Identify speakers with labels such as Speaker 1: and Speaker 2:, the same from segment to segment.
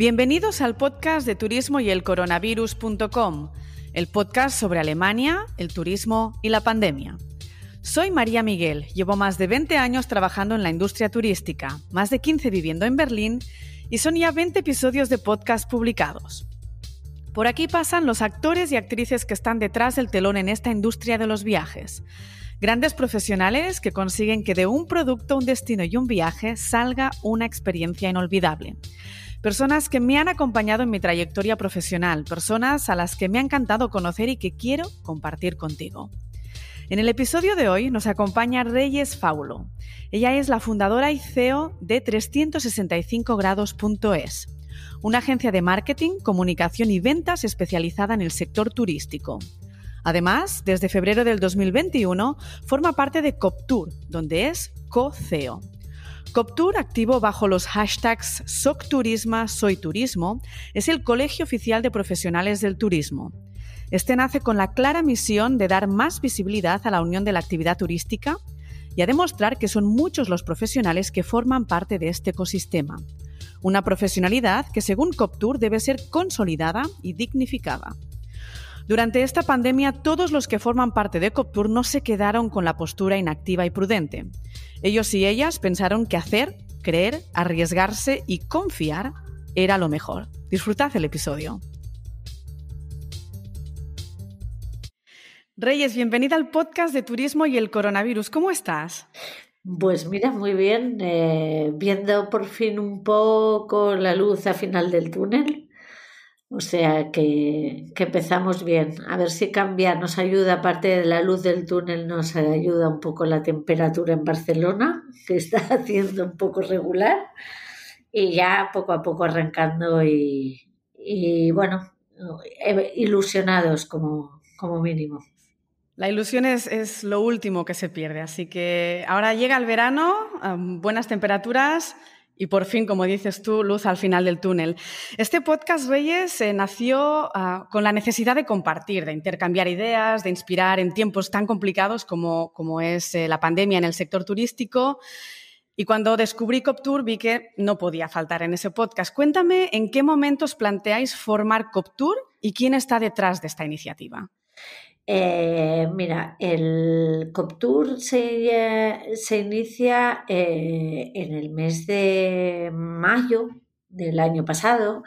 Speaker 1: Bienvenidos al podcast de turismo y el coronavirus.com, el podcast sobre Alemania, el turismo y la pandemia. Soy María Miguel, llevo más de 20 años trabajando en la industria turística, más de 15 viviendo en Berlín y son ya 20 episodios de podcast publicados. Por aquí pasan los actores y actrices que están detrás del telón en esta industria de los viajes. Grandes profesionales que consiguen que de un producto, un destino y un viaje salga una experiencia inolvidable. Personas que me han acompañado en mi trayectoria profesional, personas a las que me ha encantado conocer y que quiero compartir contigo. En el episodio de hoy nos acompaña Reyes Faulo. Ella es la fundadora y CEO de 365grados.es, una agencia de marketing, comunicación y ventas especializada en el sector turístico. Además, desde febrero del 2021 forma parte de Coptour, donde es co-CEO. Coptour, activo bajo los hashtags SocTurisma, Soy Turismo, es el colegio oficial de profesionales del turismo. Este nace con la clara misión de dar más visibilidad a la unión de la actividad turística y a demostrar que son muchos los profesionales que forman parte de este ecosistema. Una profesionalidad que, según Coptour, debe ser consolidada y dignificada. Durante esta pandemia, todos los que forman parte de Coptour no se quedaron con la postura inactiva y prudente. Ellos y ellas pensaron que hacer, creer, arriesgarse y confiar era lo mejor. Disfrutad el episodio. Reyes, bienvenida al podcast de Turismo y el Coronavirus. ¿Cómo estás?
Speaker 2: Pues mira, muy bien, eh, viendo por fin un poco la luz al final del túnel. O sea que, empezamos bien. A ver si cambia, nos ayuda, aparte de la luz del túnel, nos ayuda un poco la temperatura en Barcelona, que está haciendo un poco regular. Y ya poco a poco arrancando y, bueno, eh, ilusionados como, como mínimo.
Speaker 1: La ilusión es, lo último que se pierde, así que ahora llega el verano, buenas temperaturas y por fin, como dices tú, luz al final del túnel. Este podcast, Reyes, eh, nació ah, con la necesidad de compartir, de intercambiar ideas, de inspirar en tiempos tan complicados como, como es eh, la pandemia en el sector turístico. Y cuando descubrí Coptour vi que no podía faltar en ese podcast. Cuéntame en qué momentos planteáis formar Coptour y quién está detrás de esta iniciativa.
Speaker 2: Eh, mira, el COPTUR se, se inicia eh, en el mes de mayo del año pasado.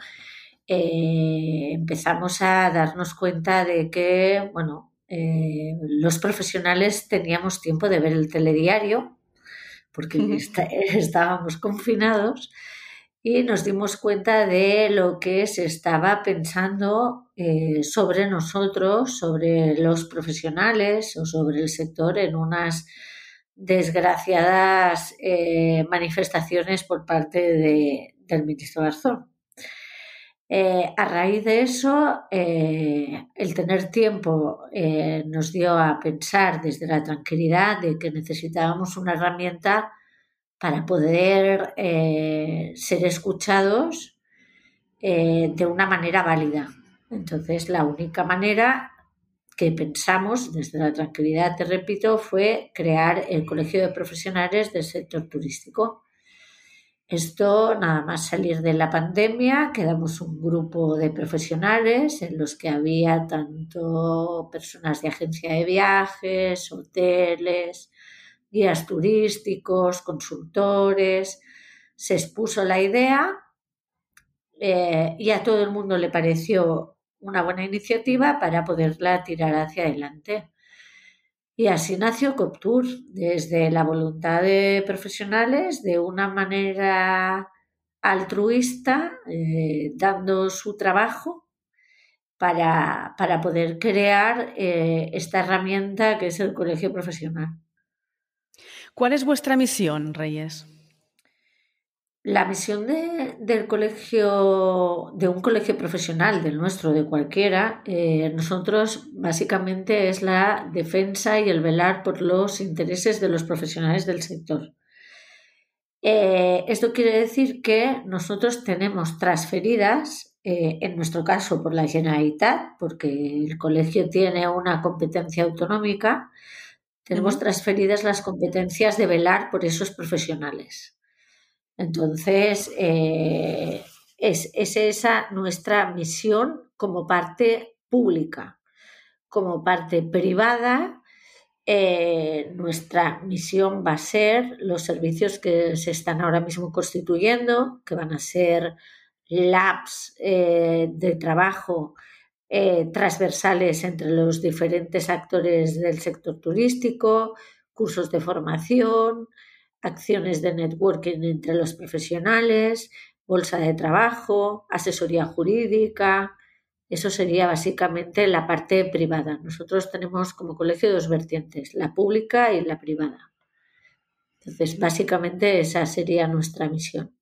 Speaker 2: Eh, empezamos a darnos cuenta de que, bueno, los profesionales teníamos tiempo de ver el telediario porque estábamos confinados y nos dimos cuenta de lo que se estaba pensando eh, sobre nosotros, sobre los profesionales o sobre el sector en unas desgraciadas eh, manifestaciones por parte del ministro Garzón. Eh, a raíz de eso, el tener tiempo nos dio a pensar desde la tranquilidad de que necesitábamos una herramienta para poder ser escuchados de una manera válida. Entonces, la única manera que pensamos desde la tranquilidad, te repito, fue crear el Colegio de Profesionales del Sector Turístico. Esto, nada más salir de la pandemia, quedamos un grupo de profesionales en los que había tanto personas de agencia de viajes, hoteles, guías turísticos, consultores. Se expuso la idea eh, y a todo el mundo le pareció una buena iniciativa para poderla tirar hacia adelante. Y así nació Coptour, desde la voluntad de profesionales, de una manera altruista, eh, dando su trabajo para, poder crear eh, esta herramienta que es el colegio profesional.
Speaker 1: ¿Cuál es vuestra misión, Reyes?
Speaker 2: La misión del colegio, de un colegio profesional, del nuestro, de cualquiera, eh, nosotros básicamente es la defensa y el velar por los intereses de los profesionales del sector. Eh, esto quiere decir que nosotros tenemos transferidas, eh, en nuestro caso por la Generalitat, porque el colegio tiene una competencia autonómica, tenemos transferidas las competencias de velar por esos profesionales. Entonces, eh, es, esa nuestra misión como parte pública. Como parte privada, eh, nuestra misión va a ser los servicios que se están ahora mismo constituyendo, que van a ser labs eh, de trabajo transversales entre los diferentes actores del sector turístico, cursos de formación, acciones de networking entre los profesionales, bolsa de trabajo, asesoría jurídica. Eso sería básicamente la parte privada. Nosotros tenemos como colegio dos vertientes, la pública y la privada. Entonces, básicamente esa sería nuestra misión.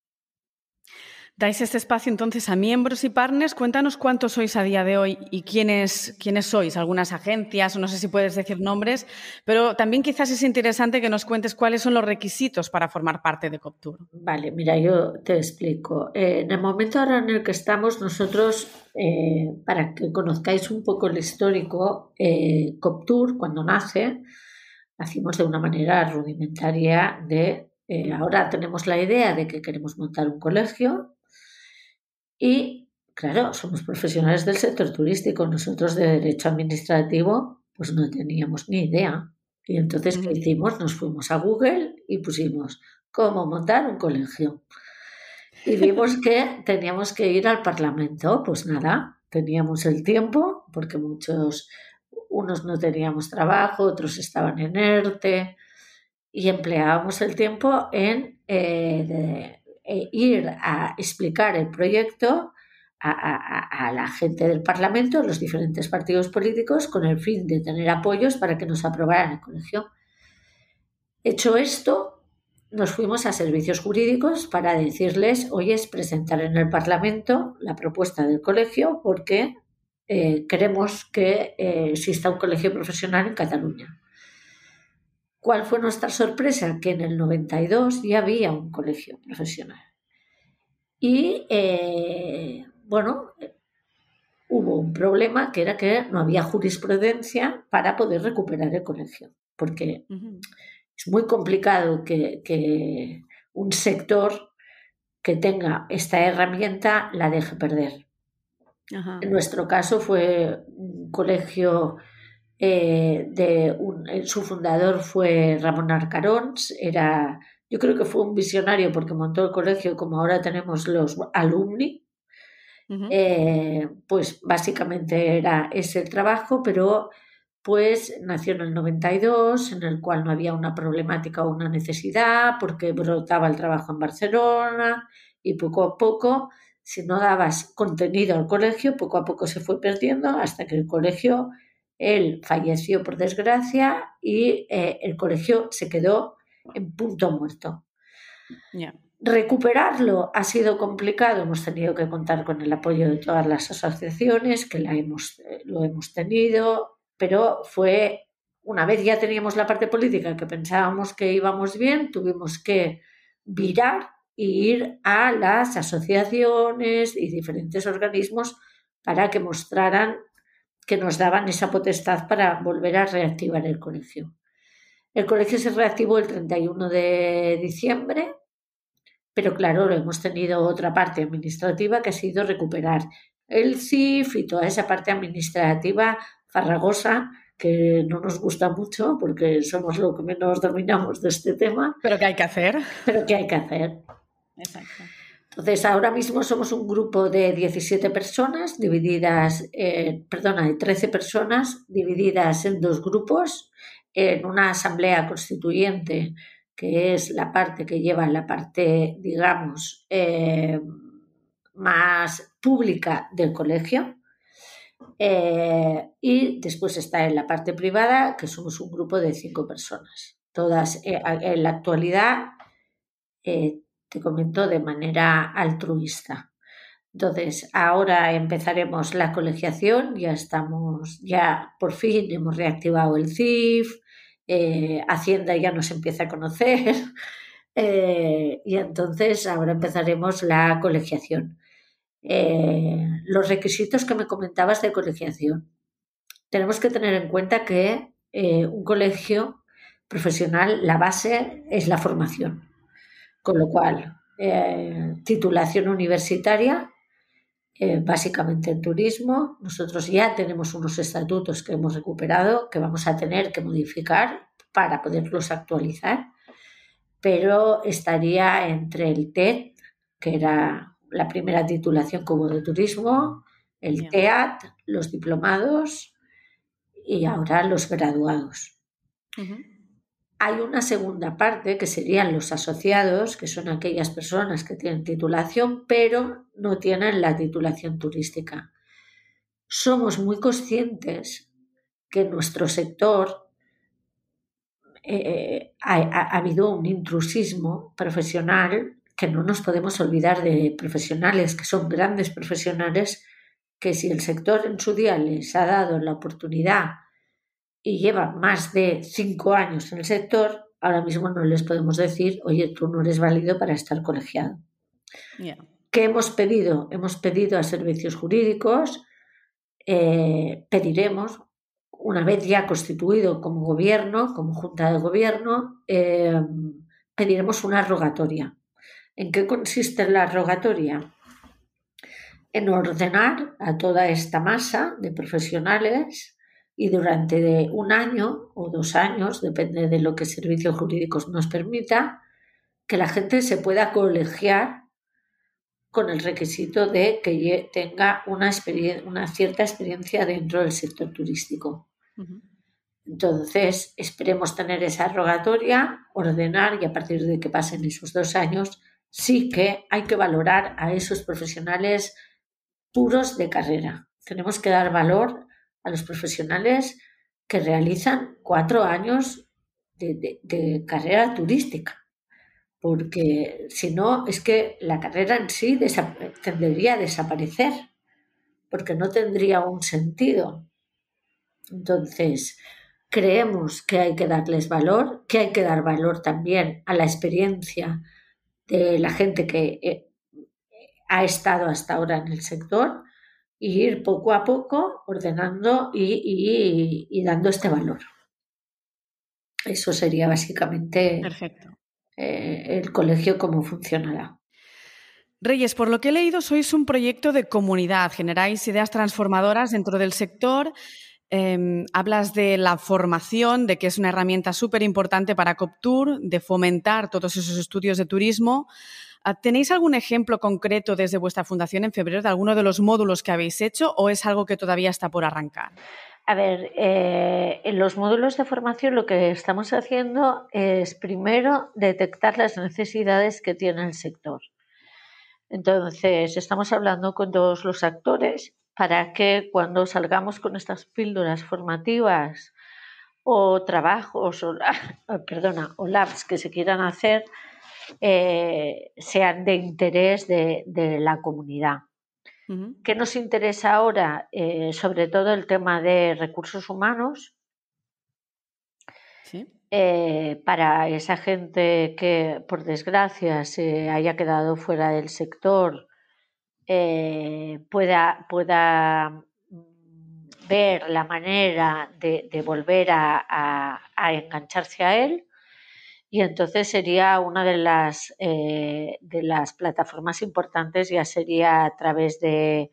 Speaker 1: Dais este espacio entonces a miembros y partners. Cuéntanos cuántos sois a día de hoy y quiénes, quiénes sois, algunas agencias, no sé si puedes decir nombres, pero también quizás es interesante que nos cuentes cuáles son los requisitos para formar parte de Coptur.
Speaker 2: Vale, mira, yo te explico. Eh, en el momento ahora en el que estamos, nosotros, eh, para que conozcáis un poco el histórico, eh, Coptur, cuando nace, nacimos de una manera rudimentaria de ahora tenemos la idea de que queremos montar un colegio y claro, somos profesionales del sector turístico, nosotros de derecho administrativo pues no teníamos ni idea. Y entonces, ¿qué hicimos? Nos fuimos a Google y pusimos cómo montar un colegio. Y vimos que teníamos que ir al Parlamento. Pues nada, teníamos el tiempo, porque muchos, unos no teníamos trabajo, otros estaban en ERTE, y empleábamos el tiempo en eh, eh, ir a explicar el proyecto a, la gente del Parlamento, los diferentes partidos políticos, con el fin de tener apoyos para que nos aprobaran el colegio. Hecho esto, nos fuimos a servicios jurídicos para decirles, oye, es presentar en el Parlamento la propuesta del colegio porque eh, queremos que eh, exista un colegio profesional en Cataluña. ¿Cuál fue nuestra sorpresa? Que en el 92 ya había un colegio profesional. Y eh, bueno, hubo un problema que era que no había jurisprudencia para poder recuperar el colegio, porque es muy complicado que, un sector que tenga esta herramienta la deje perder. En nuestro caso fue un colegio eh, de su fundador fue Ramón Arcarons, era, yo creo que fue un visionario porque montó el colegio como ahora tenemos los alumni. Eh, pues básicamente era ese el trabajo, pero pues nació en el 92, en el cual no había una problemática o una necesidad, porque brotaba el trabajo en Barcelona y poco a poco, si no dabas contenido al colegio, poco a poco se fue perdiendo hasta que el colegio él falleció por desgracia y eh, el colegio se quedó en punto muerto. Recuperarlo ha sido complicado, hemos tenido que contar con el apoyo de todas las asociaciones, que la hemos, eh, lo hemos tenido, pero fue, una vez ya teníamos la parte política que pensábamos que íbamos bien, tuvimos que virar e ir a las asociaciones y diferentes organismos para que mostraran que nos daban esa potestad para volver a reactivar el colegio. El colegio se reactivó el 31 de diciembre, pero claro, hemos tenido otra parte administrativa que ha sido recuperar el CIF y toda esa parte administrativa farragosa que no nos gusta mucho porque somos lo que menos dominamos de este tema.
Speaker 1: Pero que hay que hacer.
Speaker 2: Pero que hay que hacer. Exacto. Entonces, ahora mismo somos un grupo de 17 personas divididas, perdona, de 13 personas divididas en dos grupos, en una asamblea constituyente, que es la parte que lleva la parte, digamos, eh, más pública del colegio. Eh, y después está en la parte privada, que somos un grupo de cinco personas. Todas eh, en la actualidad te comento, de manera altruista. Entonces, ahora empezaremos la colegiación, ya estamos, ya por fin hemos reactivado el CIF, eh, Hacienda ya nos empieza a conocer eh, y entonces ahora empezaremos la colegiación. Eh, los requisitos que me comentabas de colegiación. Tenemos que tener en cuenta que un colegio profesional, la base es la formación. Con lo cual, eh, titulación universitaria, eh, básicamente en turismo. Nosotros ya tenemos unos estatutos que hemos recuperado que vamos a tener que modificar para poderlos actualizar, pero estaría entre el TED, que era la primera titulación como de turismo, el TEAT, los diplomados y ahora los graduados. Hay una segunda parte que serían los asociados, que son aquellas personas que tienen titulación, pero no tienen la titulación turística. Somos muy conscientes que en nuestro sector eh, ha, ha, habido un intrusismo profesional que no nos podemos olvidar de profesionales que son grandes profesionales que si el sector en su día les ha dado la oportunidad y llevan más de cinco años en el sector, ahora mismo no les podemos decir, oye, tú no eres válido para estar colegiado. ¿Qué hemos pedido? Hemos pedido a servicios jurídicos, eh, pediremos, una vez ya constituido como gobierno, como junta de gobierno, eh, pediremos una rogatoria. ¿En qué consiste la rogatoria? En ordenar a toda esta masa de profesionales y durante un año o dos años, depende de lo que servicios jurídicos nos permita, que la gente se pueda colegiar con el requisito de que tenga una, una cierta experiencia dentro del sector turístico. Entonces, esperemos tener esa rogatoria, ordenar y a partir de que pasen esos dos años, sí que hay que valorar a esos profesionales puros de carrera. Tenemos que dar valor a los profesionales que realizan cuatro años de, carrera turística, porque si no es que la carrera en sí tendría a desaparecer, porque no tendría un sentido. Entonces, creemos que hay que darles valor, que hay que dar valor también a la experiencia de la gente que eh, ha estado hasta ahora en el sector y ir poco a poco ordenando y, dando este valor. Eso sería básicamente
Speaker 1: Perfecto.
Speaker 2: Eh, el colegio, cómo funcionará.
Speaker 1: Reyes, por lo que he leído, sois un proyecto de comunidad, generáis ideas transformadoras dentro del sector. Em, hablas de la formación, de que es una herramienta súper importante para Coptour, de fomentar todos esos estudios de turismo. Ah, ¿Tenéis algún ejemplo concreto desde vuestra fundación en febrero de alguno de los módulos que habéis hecho o es algo que todavía está por arrancar?
Speaker 2: A ver, eh, en los módulos de formación lo que estamos haciendo es primero detectar las necesidades que tiene el sector. Entonces, estamos hablando con todos los actores para que cuando salgamos con estas píldoras formativas o trabajos o, perdona, o labs que se quieran hacer, eh, sean de interés de, la comunidad. ¿Qué nos interesa ahora? Eh, sobre todo el tema de recursos humanos. Eh, para esa gente que, por desgracia, se haya quedado fuera del sector, pueda, pueda mm, ver la manera de, volver a, engancharse a él y entonces sería una de las, eh, de las plataformas importantes, ya sería a través de,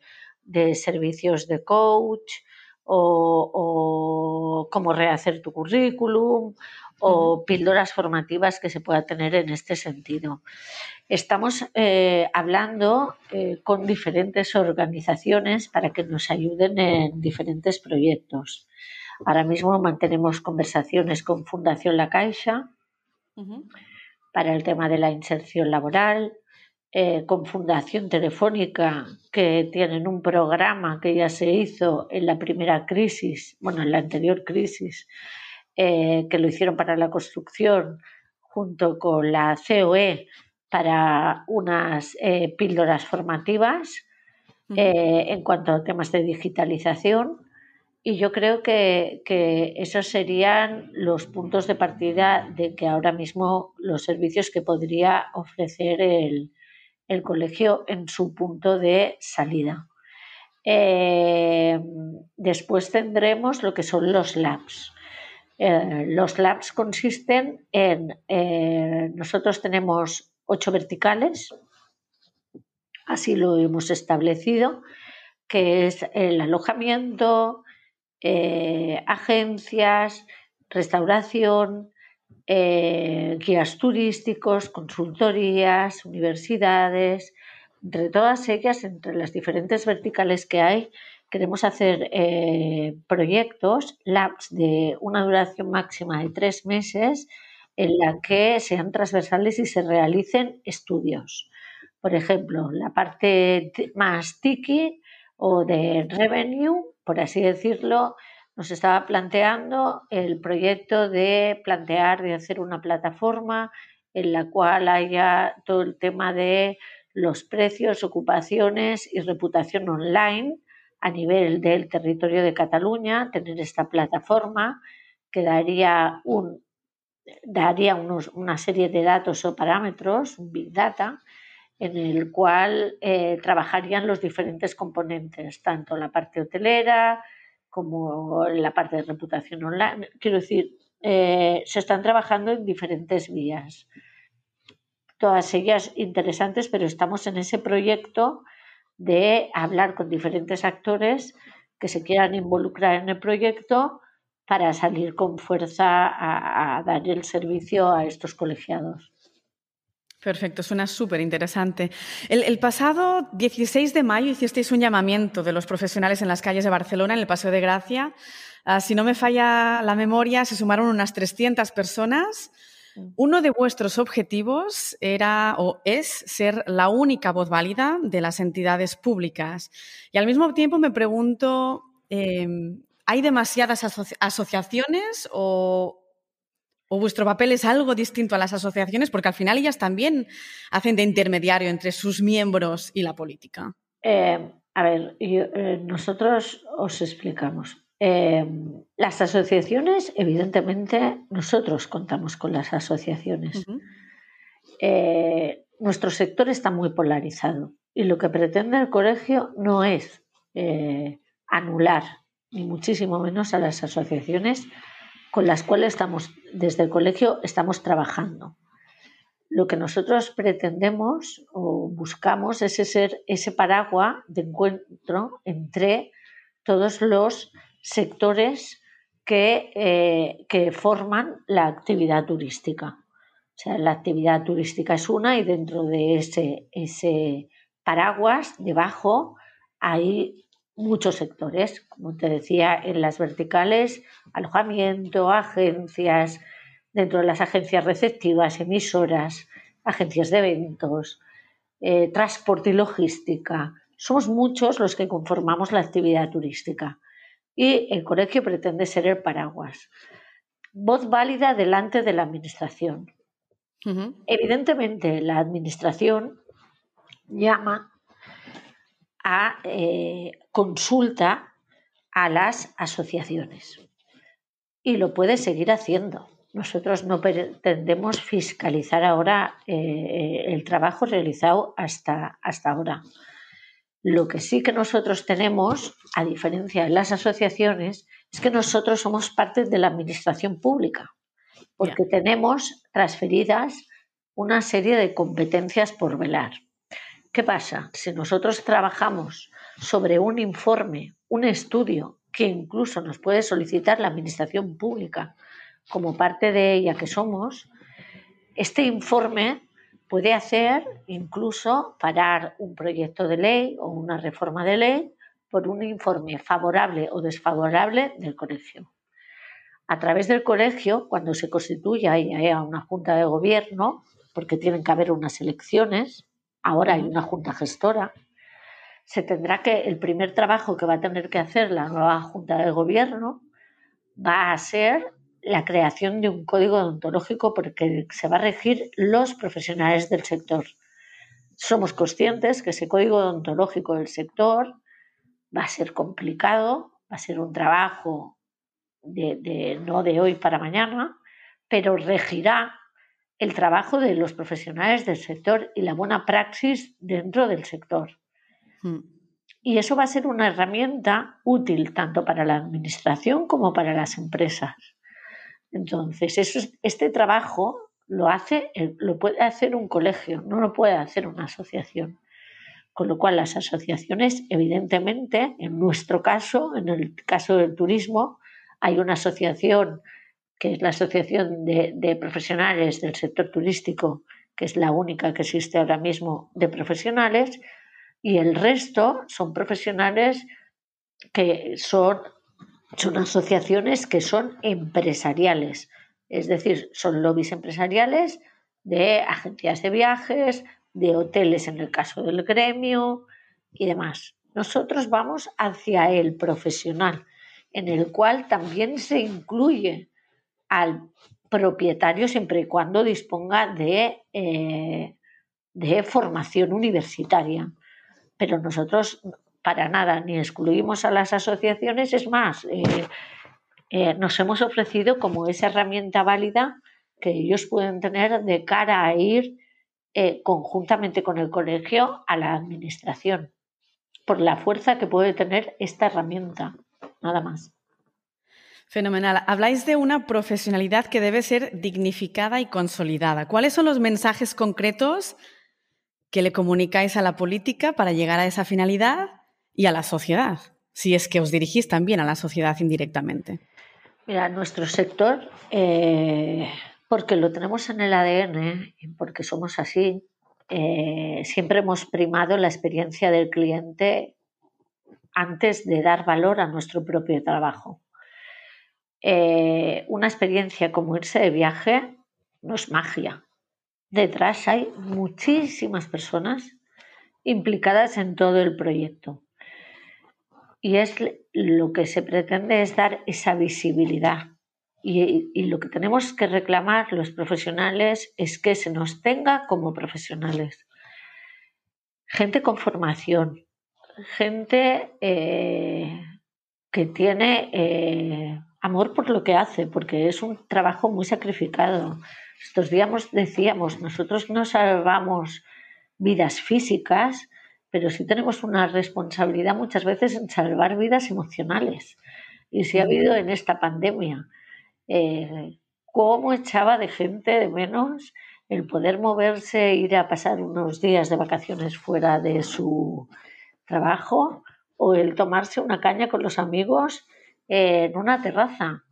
Speaker 2: servicios de coach o, cómo rehacer tu currículum o píldoras formativas que se pueda tener en este sentido. Estamos eh, hablando eh, con diferentes organizaciones para que nos ayuden en diferentes proyectos. Ahora mismo mantenemos conversaciones con Fundación La Caixa, para el tema de la inserción laboral, eh, con Fundación Telefónica, que tienen un programa que ya se hizo en la primera crisis, bueno, en la anterior crisis, eh, que lo hicieron para la construcción, junto con la COE, para unas eh, píldoras formativas en cuanto a temas de digitalización. Y yo creo que, esos serían los puntos de partida de que ahora mismo los servicios que podría ofrecer el, colegio en su punto de salida. Eh, después tendremos lo que son los labs. Eh, los labs consisten en, eh, nosotros tenemos ocho verticales, así lo hemos establecido, que es el alojamiento, eh, agencias, restauración, eh, guías turísticos, consultorías, universidades, entre todas ellas, entre las diferentes verticales que hay, queremos hacer eh, proyectos, labs de una duración máxima de tres meses, en la que sean transversales y se realicen estudios. Por ejemplo, la parte más tiki o de revenue, por así decirlo, nos estaba planteando el proyecto de plantear, de hacer una plataforma en la cual haya todo el tema de los precios, ocupaciones y reputación online a nivel del territorio de Cataluña, tener esta plataforma que daría, un, daría una serie de datos o parámetros, un Big Data, en el cual eh, trabajarían los diferentes componentes, tanto la parte hotelera como la parte de reputación online. Quiero decir, eh, se están trabajando en diferentes vías todas ellas interesantes, pero estamos en ese proyecto de hablar con diferentes actores que se quieran involucrar en el proyecto para salir con fuerza a, dar el servicio a estos colegiados.
Speaker 1: Perfecto, suena súper interesante. El, pasado 16 de mayo hicisteis un llamamiento de los profesionales en las calles de Barcelona, en el Paseo de Gracia. Ah, si no me falla la memoria, se sumaron unas 300 personas uno de vuestros objetivos era o es ser la única voz válida de las entidades públicas. Y al mismo tiempo me pregunto, em, ¿hay demasiadas asociaciones o, vuestro papel es algo distinto a las asociaciones? Porque al final ellas también hacen de intermediario entre sus miembros y la política.
Speaker 2: Eh, a ver, eh, nosotros os explicamos. Em, las asociaciones, evidentemente, nosotros contamos con las asociaciones. Eh, nuestro sector está muy polarizado y lo que pretende el colegio no es eh, anular, ni muchísimo menos a las asociaciones con las cuales estamos, desde el colegio, estamos trabajando. Lo que nosotros pretendemos o buscamos es ser ese paraguas de encuentro entre todos los sectores eh, que, forman la actividad turística. O sea, la actividad turística es una y dentro de ese, ese paraguas, debajo, hay muchos sectores, como te decía, en las verticales, alojamiento, agencias, dentro de las agencias receptivas, emisoras, agencias de eventos, eh, transporte y logística. Somos muchos los que conformamos la actividad turística y el colegio pretende ser el paraguas. Voz válida delante de la administración. Evidentemente, la administración llama a eh, consulta a las asociaciones y lo puede seguir haciendo. Nosotros no pretendemos fiscalizar ahora eh, el trabajo realizado hasta, hasta ahora. Lo que sí que nosotros tenemos, a diferencia de las asociaciones, es que nosotros somos parte de la administración pública, porque tenemos transferidas una serie de competencias por velar. ¿Qué pasa? Si nosotros trabajamos sobre un informe, un estudio que incluso nos puede solicitar la administración pública como parte de ella que somos, este informe puede hacer incluso parar un proyecto de ley o una reforma de ley por un informe favorable o desfavorable del colegio. A través del colegio, cuando se constituya una junta de gobierno, porque tienen que haber unas elecciones, ahora hay una junta gestora, se tendrá que, el primer trabajo que va a tener que hacer la nueva junta de gobierno va a ser la creación de un código odontológico porque se va a regir los profesionales del sector. Somos conscientes que ese código odontológico del sector va a ser complicado, va a ser un trabajo de, no de hoy para mañana, pero regirá el trabajo de los profesionales del sector y la buena praxis dentro del sector. Hmm. Y eso va a ser una herramienta útil tanto para la administración como para las empresas. Entonces, eso este trabajo lo hace, lo puede hacer un colegio, no lo puede hacer una asociación. Con lo cual, las asociaciones, evidentemente, en nuestro caso, en el caso del turismo, hay una asociación que es la Asociación de, Profesionales del Sector Turístico, que es la única que existe ahora mismo de profesionales, y el resto son profesionales que son, son asociaciones que son empresariales, es decir, son lobbies empresariales de agencias de viajes, de hoteles en el caso del gremio y demás. Nosotros vamos hacia el profesional, en el cual también se incluye al propietario siempre y cuando disponga de, eh, de formación universitaria. Pero nosotros para nada ni excluimos a las asociaciones, es más, eh, eh, nos hemos ofrecido como esa herramienta válida que ellos pueden tener de cara a ir conjuntamente con el colegio a la administración, por la fuerza que puede tener esta herramienta, nada más.
Speaker 1: Fenomenal. Habláis de una profesionalidad que debe ser dignificada y consolidada. ¿Cuáles son los mensajes concretos que le comunicáis a la política para llegar a esa finalidad y a la sociedad? Si es que os dirigís también a la sociedad indirectamente.
Speaker 2: Mira, nuestro sector, eh, porque lo tenemos en el ADN, porque somos así, eh, siempre hemos primado la experiencia del cliente antes de dar valor a nuestro propio trabajo. Eh, una experiencia como irse de viaje no es magia. Detrás hay muchísimas personas implicadas en todo el proyecto. Y es lo que se pretende es dar esa visibilidad. Y, lo que tenemos que reclamar los profesionales es que se nos tenga como profesionales. Gente con formación, gente eh, que tiene eh, amor por lo que hace, porque es un trabajo muy sacrificado. Estos días decíamos, nosotros no salvamos vidas físicas, pero sí tenemos una responsabilidad muchas veces en salvar vidas emocionales. Y si ha habido en esta pandemia. Eh, ¿Cómo echaba de gente de menos el poder moverse, ir a pasar unos días de vacaciones fuera de su trabajo o el tomarse una caña con los amigos en una terraza.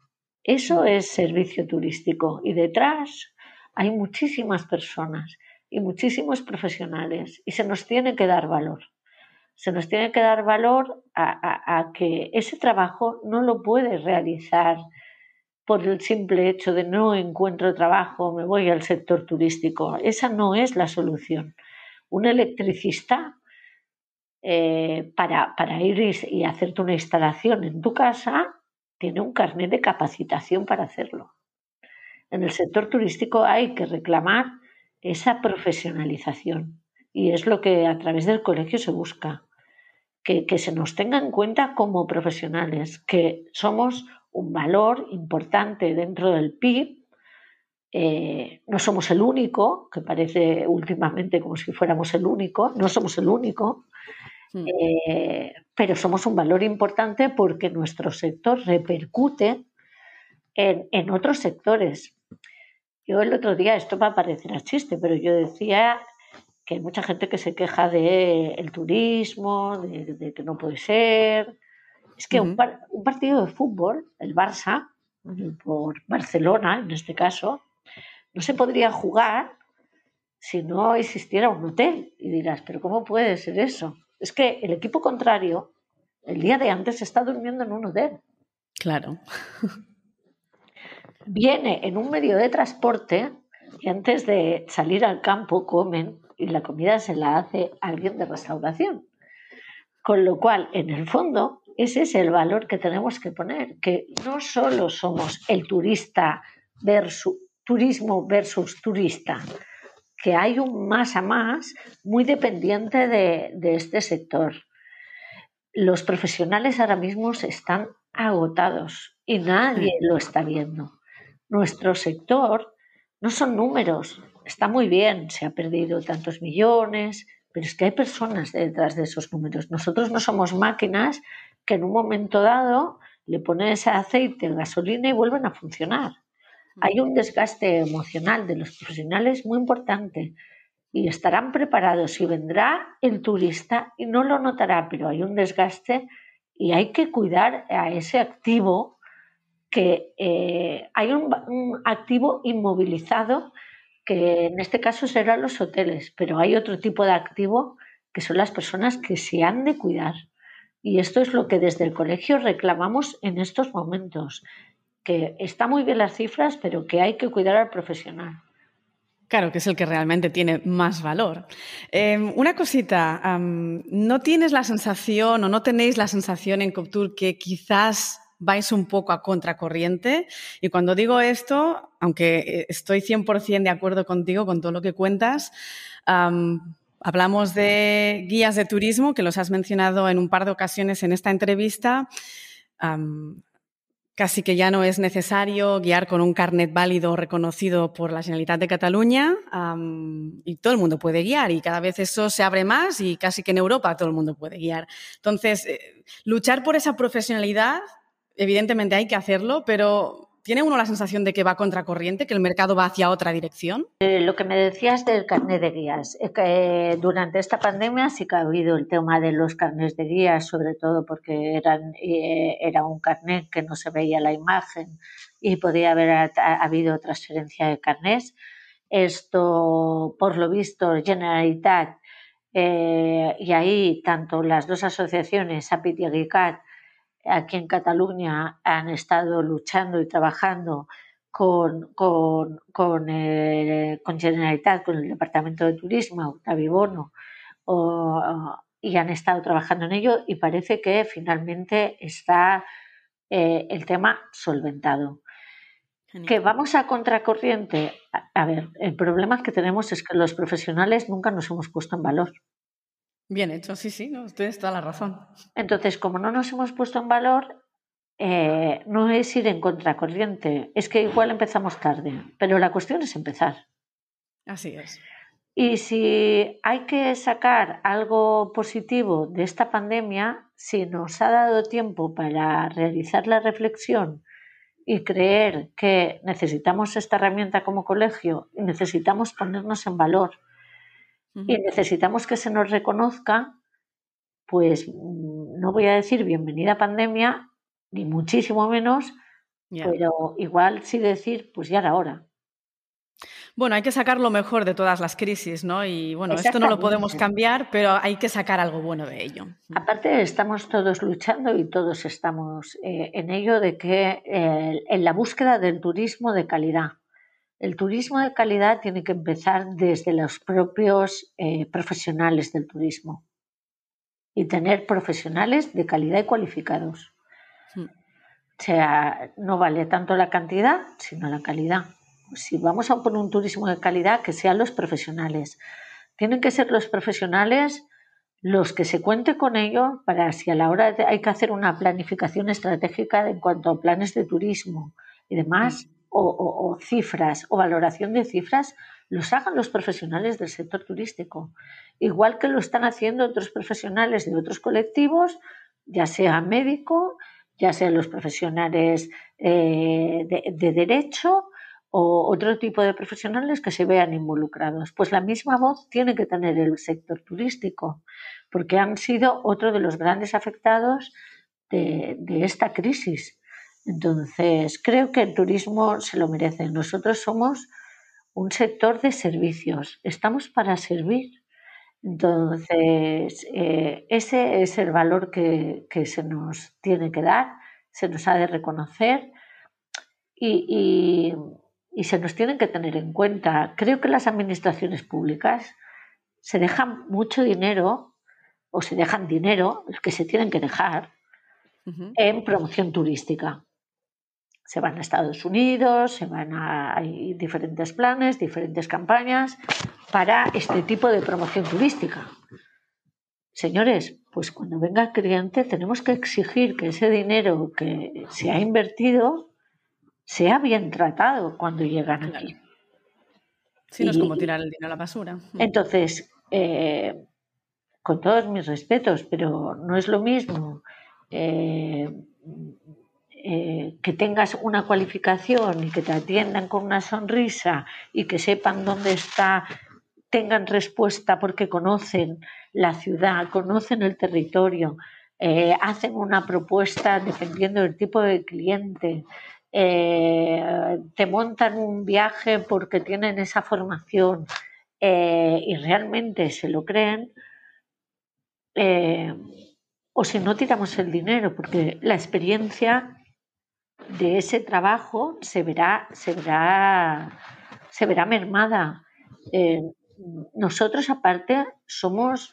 Speaker 2: Eso es servicio turístico y detrás hay muchísimas personas y muchísimos profesionales y se nos tiene que dar valor. Se nos tiene que dar valor a, que ese trabajo no lo puede realizar por el simple hecho de no encuentro trabajo, me voy al sector turístico. Esa no es la solución. Un electricista eh, para, ir y hacerte una instalación en tu casa, tiene un carnet de capacitación para hacerlo. En el sector turístico hay que reclamar esa profesionalización y es lo que a través del colegio se busca, que, que se nos tenga en cuenta como profesionales, que somos un valor importante dentro del PIB. Eh, no somos el único, que parece últimamente como si fuéramos el único, no somos el único, Mm. Eh, pero somos un valor importante porque nuestro sector repercute en, otros sectores. Yo el otro día, esto va a parecer a chiste, pero yo decía que hay mucha gente que se queja del turismo, de, que no puede ser. Es que un, un, partido de fútbol, el Barça, por Barcelona en este caso, no se podría jugar si no existiera un hotel. Y dirás, pero ¿cómo puede ser eso? Es que el equipo contrario, el día de antes, está durmiendo en un hotel.
Speaker 1: Claro.
Speaker 2: Viene en un medio de transporte y antes de salir al campo comen y la comida se la hace alguien de restauración. Con lo cual, en el fondo, ese es el valor que tenemos que poner, que no solo somos el turista versus turismo versus turista, que hay un más a más muy dependiente de, este sector. Los profesionales ahora mismo están agotados y nadie lo está viendo. Nuestro sector no son números, está muy bien, se ha perdido tantos millones, pero es que hay personas detrás de esos números. Nosotros no somos máquinas que en un momento dado le pones aceite, gasolina y vuelven a funcionar. Hay un desgaste emocional de los profesionales muy importante y estarán preparados y vendrá el turista y no lo notará, pero hay un desgaste y hay que cuidar a ese activo que eh, hay un, un, activo inmovilizado que en este caso serán los hoteles, pero hay otro tipo de activo que son las personas que se han de cuidar. Y esto es lo que desde el colegio reclamamos en estos momentos, que está muy bien las cifras, pero que hay que cuidar al profesional.
Speaker 1: Claro, que es el que realmente tiene más valor. Eh, una cosita, ¿no tienes la sensación o no tenéis la sensación en Coptur que quizás vais un poco a contracorriente? Y cuando digo esto, aunque estoy 100% de acuerdo contigo con todo lo que cuentas, hablamos de guías de turismo, que los has mencionado en un par de ocasiones en esta entrevista. Casi que ya no es necesario guiar con un carnet válido reconocido por la Generalitat de Cataluña y todo el mundo puede guiar y cada vez eso se abre más y casi que en Europa todo el mundo puede guiar. Entonces, eh, luchar por esa profesionalidad, evidentemente hay que hacerlo, pero ¿Tiene uno la sensación de que va contracorriente, que el mercado va hacia otra dirección?
Speaker 2: Eh, lo que me decías del carnet de guías, es que durante esta pandemia sí que ha habido el tema de los carnets de guías, sobre todo porque eran, eh, era un carnet que no se veía la imagen y podía haber habido transferencia de carnets. Esto, por lo visto, Generalitat eh, y ahí tanto las dos asociaciones, APIT y AGICAT, aquí en Cataluña han estado luchando y trabajando con, con, con, eh, con Generalitat, con el Departamento de Turismo, Octavio Bono, y han estado trabajando en ello y parece que finalmente está eh, el tema solventado. Que vamos a contracorriente. A ver, el problema que tenemos es que los profesionales nunca nos hemos puesto en valor.
Speaker 1: Bien hecho, sí, sí, no, tienes toda la razón.
Speaker 2: Entonces, como no nos hemos puesto en valor, eh, no es ir en contracorriente, es que igual empezamos tarde, pero la cuestión es empezar.
Speaker 1: Así es.
Speaker 2: Y si hay que sacar algo positivo de esta pandemia, si nos ha dado tiempo para realizar la reflexión y creer que necesitamos esta herramienta como colegio y necesitamos ponernos en valor y necesitamos que se nos reconozca, pues mm, no voy a decir bienvenida pandemia, ni muchísimo menos, pero igual sí decir, pues ya era hora.
Speaker 1: Bueno, hay que sacar lo mejor de todas las crisis, ¿no? Y bueno, esto no lo podemos cambiar, pero hay que sacar algo bueno de ello.
Speaker 2: Aparte, estamos todos luchando y todos estamos eh, en ello de que eh, en la búsqueda del turismo de calidad. El turismo de calidad tiene que empezar desde los propios eh, profesionales del turismo y tener profesionales de calidad y cualificados. O sea, no vale tanto la cantidad, sino la calidad. Si vamos a poner un turismo de calidad, que sean los profesionales. Tienen que ser los profesionales los que se cuente con ello para si a la hora de, hay que hacer una planificación estratégica en cuanto a planes de turismo y demás, hmm o, cifras o valoración de cifras los hagan los profesionales del sector turístico, igual que lo están haciendo otros profesionales de otros colectivos, ya sea médico, ya sean los profesionales eh, de, derecho o otro tipo de profesionales que se vean involucrados. Pues la misma voz tiene que tener el sector turístico, porque han sido otro de los grandes afectados de esta crisis. Entonces, creo que el turismo se lo merece. Nosotros somos un sector de servicios, estamos para servir. Entonces, eh, ese es el valor que, se nos tiene que dar, se nos ha de reconocer y, y, se nos tiene que tener en cuenta. Creo que las administraciones públicas se dejan mucho dinero o se dejan dinero, el que se tienen que dejar, en promoción turística se van a Estados Unidos, se van a hay diferentes planes, diferentes campañas para este tipo de promoción turística. Señores, pues cuando venga el cliente tenemos que exigir que ese dinero que se ha invertido sea bien tratado cuando llegan aquí.
Speaker 1: Si no es como tirar el dinero a la basura.
Speaker 2: Entonces, eh, con todos mis respetos, pero no es lo mismo eh, eh, que tengas una cualificación y que te atiendan con una sonrisa y que sepan dónde está, tengan respuesta porque conocen la ciudad, conocen el territorio, eh, hacen una propuesta dependiendo del tipo de cliente, eh, te montan un viaje porque tienen esa formación y realmente se lo creen, o si no tiramos el dinero, porque la experiencia de ese trabajo se verá, se verá, se verá mermada. Eh, nosotros aparte somos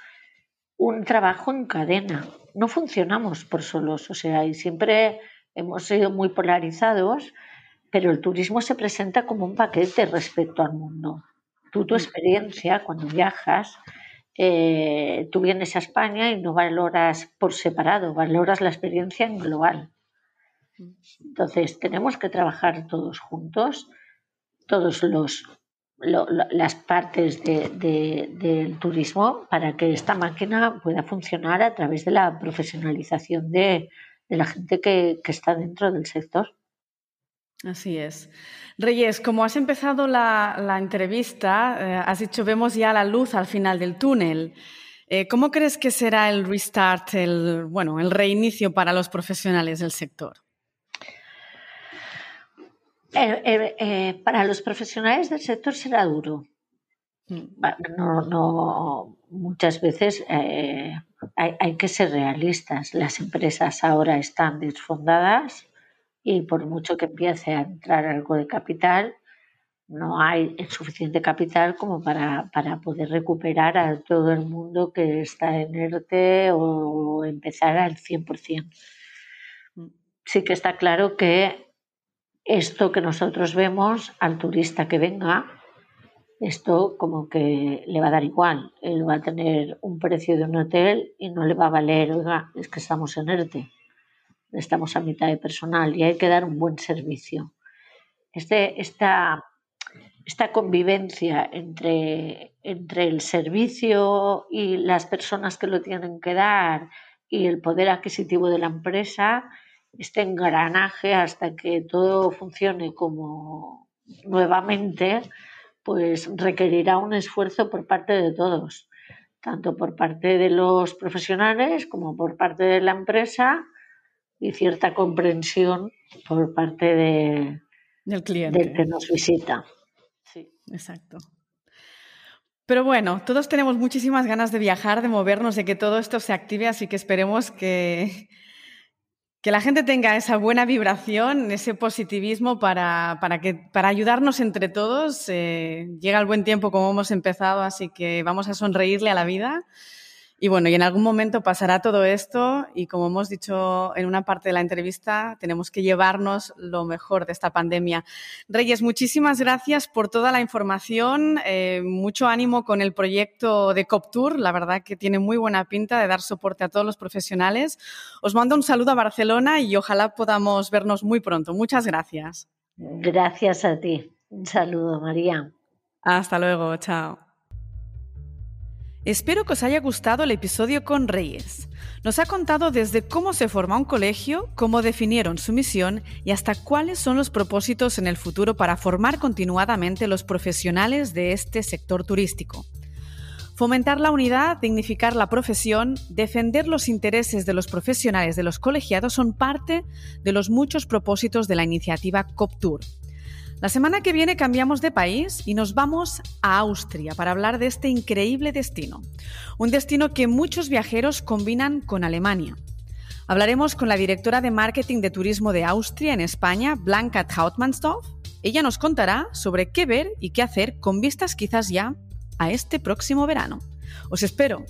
Speaker 2: un trabajo en cadena, no funcionamos por solos, o sea, y siempre hemos sido muy polarizados, pero el turismo se presenta como un paquete respecto al mundo. Tú, tu experiencia, cuando viajas, eh, tú vienes a España y no valoras por separado, valoras la experiencia en global. Entonces, tenemos que trabajar todos juntos, todos las partes del turismo para que esta máquina pueda funcionar a través de la profesionalización de, la gente que, está dentro del sector.
Speaker 1: Así es. Reyes, como has empezado la, entrevista, eh, has dicho vemos ya la luz al final del túnel. Eh, ¿Cómo crees que será el restart, el, bueno, el reinicio para los profesionales del sector?
Speaker 2: Eh, eh, eh, para los profesionales del sector será duro. Mm. No, no, muchas veces hay, que ser realistas. Las empresas ahora están desfondadas y por mucho que empiece a entrar algo de capital, no hay suficiente capital como para, para poder recuperar a todo el mundo que está en ERTE o empezar al 100%. Mm. Sí que está claro que esto que nosotros vemos al turista que venga, esto como que le va a dar igual. Él va a tener un precio de un hotel y no le va a valer, oiga, es que estamos en ERTE, estamos a mitad de personal y hay que dar un buen servicio. Este, esta, esta convivencia entre, entre el servicio y las personas que lo tienen que dar y el poder adquisitivo de la empresa este engranaje hasta que todo funcione como nuevamente, pues requerirá un esfuerzo por parte de todos, tanto por parte de los profesionales como por parte de la empresa y cierta comprensión por parte de,
Speaker 1: del cliente
Speaker 2: del que nos visita.
Speaker 1: Sí. Exacto. Pero bueno, todos tenemos muchísimas ganas de viajar, de movernos, de que todo esto se active, así que esperemos que, que la gente tenga esa buena vibración, ese positivismo para, que, para ayudarnos entre todos. Eh, llega el buen tiempo como hemos empezado, así que vamos a sonreírle a la vida y bueno, y en algún momento pasará todo esto y como hemos dicho en una parte de la entrevista, tenemos que llevarnos lo mejor de esta pandemia. Reyes, muchísimas gracias por toda la información, eh, mucho ánimo con el proyecto de CopTour, la verdad que tiene muy buena pinta de dar soporte a todos los profesionales. Os mando un saludo a Barcelona y ojalá podamos vernos muy pronto. Muchas gracias.
Speaker 2: Gracias a ti. Un saludo, María.
Speaker 1: Hasta luego, chao. Espero que os haya gustado el episodio con Reyes. Nos ha contado desde cómo se forma un colegio, cómo definieron su misión y hasta cuáles son los propósitos en el futuro para formar continuadamente los profesionales de este sector turístico. Fomentar la unidad, dignificar la profesión, defender los intereses de los profesionales de los colegiados son parte de los muchos propósitos de la iniciativa CopTour. La semana que viene cambiamos de país y nos vamos a Austria para hablar de este increíble destino. Un destino que muchos viajeros combinan con Alemania. Hablaremos con la directora de marketing de turismo de Austria en España, Blanca Trautmannsdorf. Ella nos contará sobre qué ver y qué hacer con vistas quizás ya a este próximo verano. Os espero